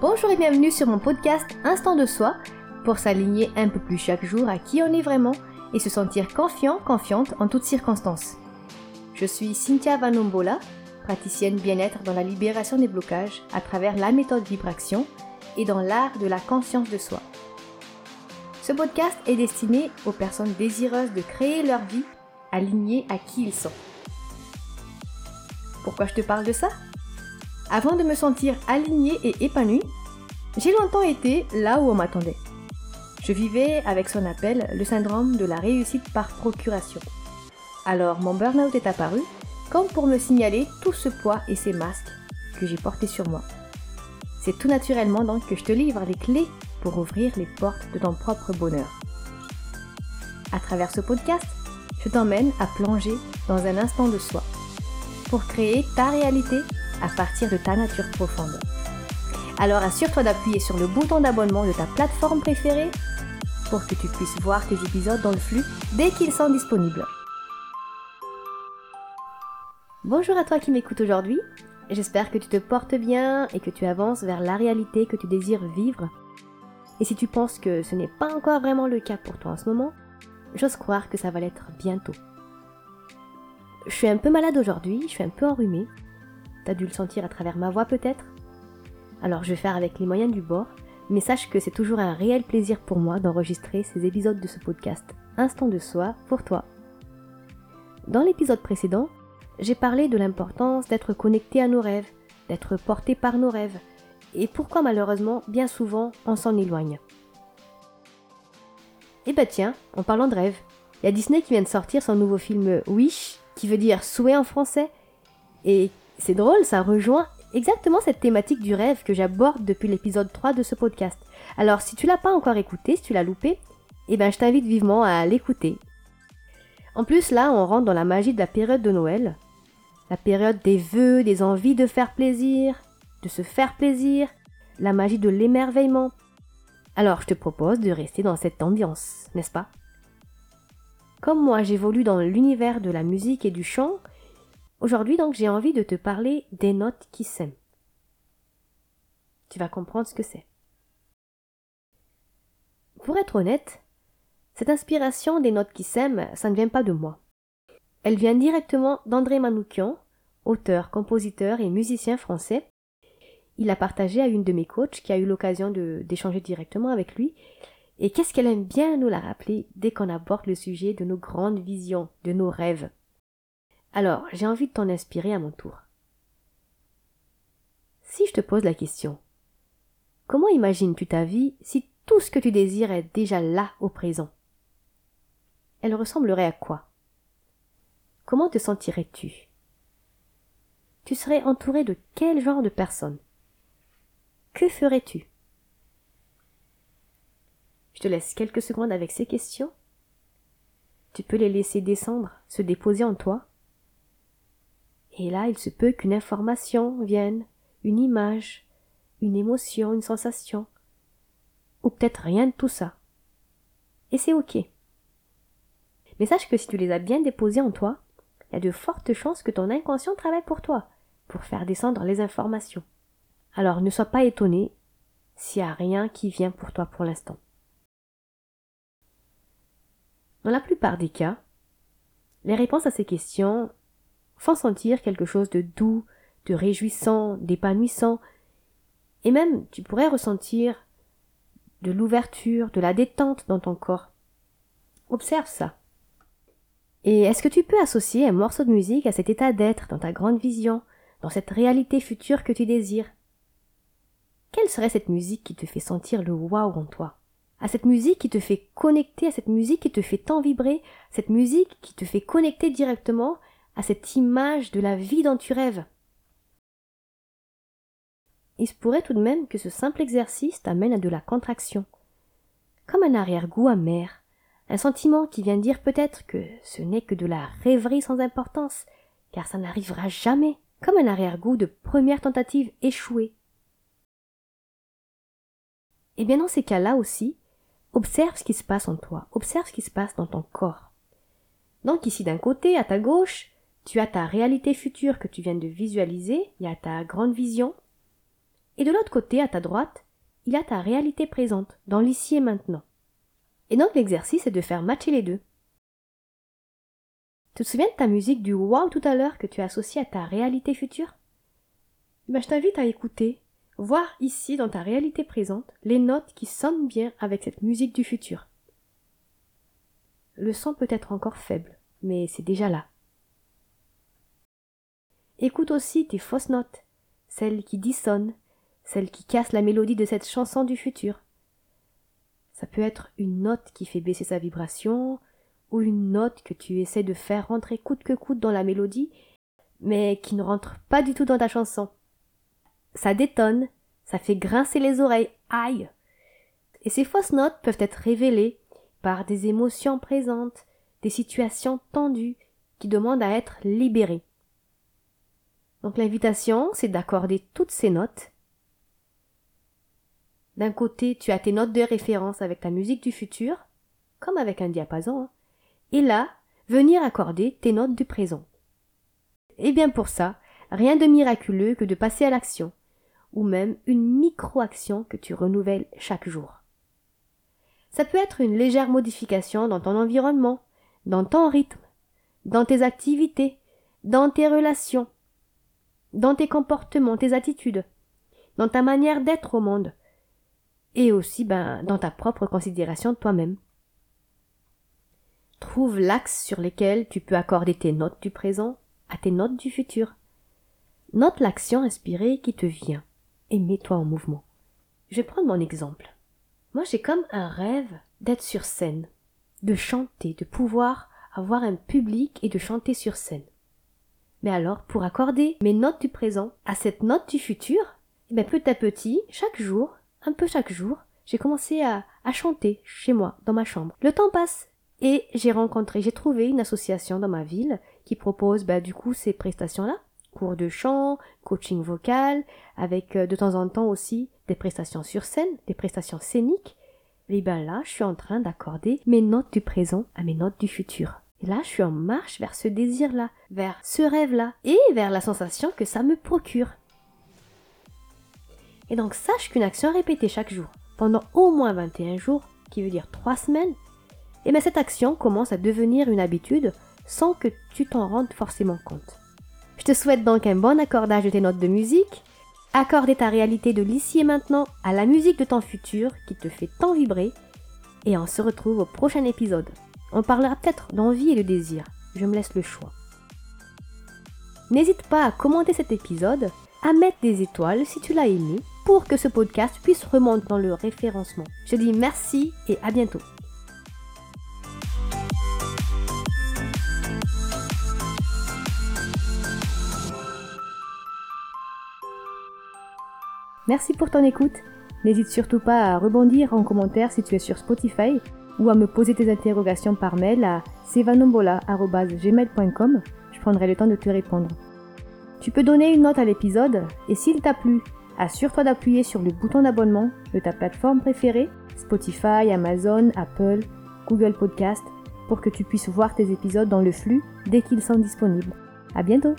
Bonjour et bienvenue sur mon podcast Instant de soi pour s'aligner un peu plus chaque jour à qui on est vraiment et se sentir confiant, confiante en toutes circonstances. Je suis Cynthia Vanombola, praticienne bien-être dans la libération des blocages à travers la méthode vibration et dans l'art de la conscience de soi. Ce podcast est destiné aux personnes désireuses de créer leur vie alignée à qui ils sont. Pourquoi je te parle de ça? Avant de me sentir alignée et épanouie, j'ai longtemps été là où on m'attendait. Je vivais avec son appel le syndrome de la réussite par procuration. Alors mon burn-out est apparu comme pour me signaler tout ce poids et ces masques que j'ai portés sur moi. C'est tout naturellement donc que je te livre les clés pour ouvrir les portes de ton propre bonheur. À travers ce podcast, je t'emmène à plonger dans un instant de soi pour créer ta réalité à partir de ta nature profonde. Alors assure-toi d'appuyer sur le bouton d'abonnement de ta plateforme préférée pour que tu puisses voir tes épisodes dans le flux dès qu'ils sont disponibles. Bonjour à toi qui m'écoutes aujourd'hui. J'espère que tu te portes bien et que tu avances vers la réalité que tu désires vivre. Et si tu penses que ce n'est pas encore vraiment le cas pour toi en ce moment, j'ose croire que ça va l'être bientôt. Je suis un peu malade aujourd'hui, je suis un peu enrhumée. T'as dû le sentir à travers ma voix peut-être? Alors je vais faire avec les moyens du bord, mais sache que c'est toujours un réel plaisir pour moi d'enregistrer ces épisodes de ce podcast Instant de soi pour toi. Dans l'épisode précédent, j'ai parlé de l'importance d'être connecté à nos rêves, d'être porté par nos rêves, et pourquoi malheureusement bien souvent on s'en éloigne. Et eh bah tiens, en parlant de rêves, il y a Disney qui vient de sortir son nouveau film Wish, qui veut dire souhait en français, et c'est drôle, ça rejoint exactement cette thématique du rêve que j'aborde depuis l'épisode 3 de ce podcast. Alors si tu l'as pas encore écouté, si tu l'as loupé, eh ben je t'invite vivement à l'écouter. En plus là, on rentre dans la magie de la période de Noël, la période des vœux, des envies de faire plaisir, de se faire plaisir, la magie de l'émerveillement. Alors je te propose de rester dans cette ambiance, n'est-ce pas? Comme moi j'évolue dans l'univers de la musique et du chant, Aujourd'hui donc j'ai envie de te parler des notes qui s'aiment. Tu vas comprendre ce que c'est. Pour être honnête, cette inspiration des notes qui s'aiment, ça ne vient pas de moi. Elle vient directement d'André Manoukian, auteur, compositeur et musicien français. Il a partagé à une de mes coachs qui a eu l'occasion d'échanger directement avec lui. Et qu'est-ce qu'elle aime bien nous la rappeler dès qu'on aborde le sujet de nos grandes visions, de nos rêves. Alors, j'ai envie de t'en inspirer à mon tour. Si je te pose la question, comment imagines-tu ta vie si tout ce que tu désires est déjà là au présent? Elle ressemblerait à quoi? Comment te sentirais-tu? Tu serais entouré de quel genre de personnes? Que ferais-tu? Je te laisse quelques secondes avec ces questions. Tu peux les laisser descendre, se déposer en toi et là, il se peut qu'une information vienne, une image, une émotion, une sensation, ou peut-être rien de tout ça. Et c'est ok. Mais sache que si tu les as bien déposés en toi, il y a de fortes chances que ton inconscient travaille pour toi, pour faire descendre les informations. Alors ne sois pas étonné s'il n'y a rien qui vient pour toi pour l'instant. Dans la plupart des cas, les réponses à ces questions font sentir quelque chose de doux, de réjouissant, d'épanouissant, et même tu pourrais ressentir de l'ouverture, de la détente dans ton corps. Observe ça. Et est-ce que tu peux associer un morceau de musique à cet état d'être dans ta grande vision, dans cette réalité future que tu désires? Quelle serait cette musique qui te fait sentir le waouh en toi? À cette musique qui te fait connecter, à cette musique qui te fait tant vibrer, cette musique qui te fait connecter directement à cette image de la vie dont tu rêves. Il se pourrait tout de même que ce simple exercice t'amène à de la contraction, comme un arrière-goût amer, un sentiment qui vient dire peut-être que ce n'est que de la rêverie sans importance, car ça n'arrivera jamais, comme un arrière-goût de première tentative échouée. Et eh bien dans ces cas-là aussi, observe ce qui se passe en toi, observe ce qui se passe dans ton corps. Donc ici d'un côté, à ta gauche, tu as ta réalité future que tu viens de visualiser, il y a ta grande vision. Et de l'autre côté, à ta droite, il y a ta réalité présente, dans l'ici et maintenant. Et donc l'exercice est de faire matcher les deux. Tu te souviens de ta musique du wow tout à l'heure que tu as associée à ta réalité future? Ben, Je t'invite à écouter, voir ici dans ta réalité présente les notes qui sonnent bien avec cette musique du futur. Le son peut être encore faible, mais c'est déjà là. Écoute aussi tes fausses notes, celles qui dissonnent, celles qui cassent la mélodie de cette chanson du futur. Ça peut être une note qui fait baisser sa vibration, ou une note que tu essaies de faire rentrer coûte que coûte dans la mélodie, mais qui ne rentre pas du tout dans ta chanson. Ça détonne, ça fait grincer les oreilles, aïe. Et ces fausses notes peuvent être révélées par des émotions présentes, des situations tendues qui demandent à être libérées. Donc l'invitation, c'est d'accorder toutes ces notes. D'un côté, tu as tes notes de référence avec ta musique du futur, comme avec un diapason, hein et là, venir accorder tes notes du présent. Et eh bien pour ça, rien de miraculeux que de passer à l'action, ou même une micro-action que tu renouvelles chaque jour. Ça peut être une légère modification dans ton environnement, dans ton rythme, dans tes activités, dans tes relations, dans tes comportements, tes attitudes, dans ta manière d'être au monde, et aussi ben, dans ta propre considération de toi-même. Trouve l'axe sur lequel tu peux accorder tes notes du présent à tes notes du futur. Note l'action inspirée qui te vient et mets-toi en mouvement. Je vais prendre mon exemple. Moi, j'ai comme un rêve d'être sur scène, de chanter, de pouvoir avoir un public et de chanter sur scène. Mais alors, pour accorder mes notes du présent à cette note du futur, eh bien, petit à petit, chaque jour, un peu chaque jour, j'ai commencé à, chanter chez moi, dans ma chambre. Le temps passe, et j'ai rencontré, j'ai trouvé une association dans ma ville qui propose bah, du coup ces prestations-là, cours de chant, coaching vocal, avec euh, de temps en temps aussi des prestations sur scène, des prestations scéniques. Et ben là, je suis en train d'accorder mes notes du présent à mes notes du futur. Et là, je suis en marche vers ce désir-là, vers ce rêve-là, et vers la sensation que ça me procure. Et donc sache qu'une action répétée chaque jour, pendant au moins 21 jours, qui veut dire 3 semaines, et eh bien cette action commence à devenir une habitude sans que tu t'en rendes forcément compte. Je te souhaite donc un bon accordage de tes notes de musique, accorder ta réalité de l'ici et maintenant à la musique de ton futur qui te fait tant vibrer, et on se retrouve au prochain épisode. On parlera peut-être d'envie et de désir, je me laisse le choix. N'hésite pas à commenter cet épisode, à mettre des étoiles si tu l'as aimé, pour que ce podcast puisse remonter dans le référencement. Je dis merci et à bientôt. Merci pour ton écoute. N'hésite surtout pas à rebondir en commentaire si tu es sur Spotify ou à me poser tes interrogations par mail à sevanombola.gmail.com. Je prendrai le temps de te répondre. Tu peux donner une note à l'épisode et s'il t'a plu, assure-toi d'appuyer sur le bouton d'abonnement de ta plateforme préférée, Spotify, Amazon, Apple, Google Podcast, pour que tu puisses voir tes épisodes dans le flux dès qu'ils sont disponibles. À bientôt!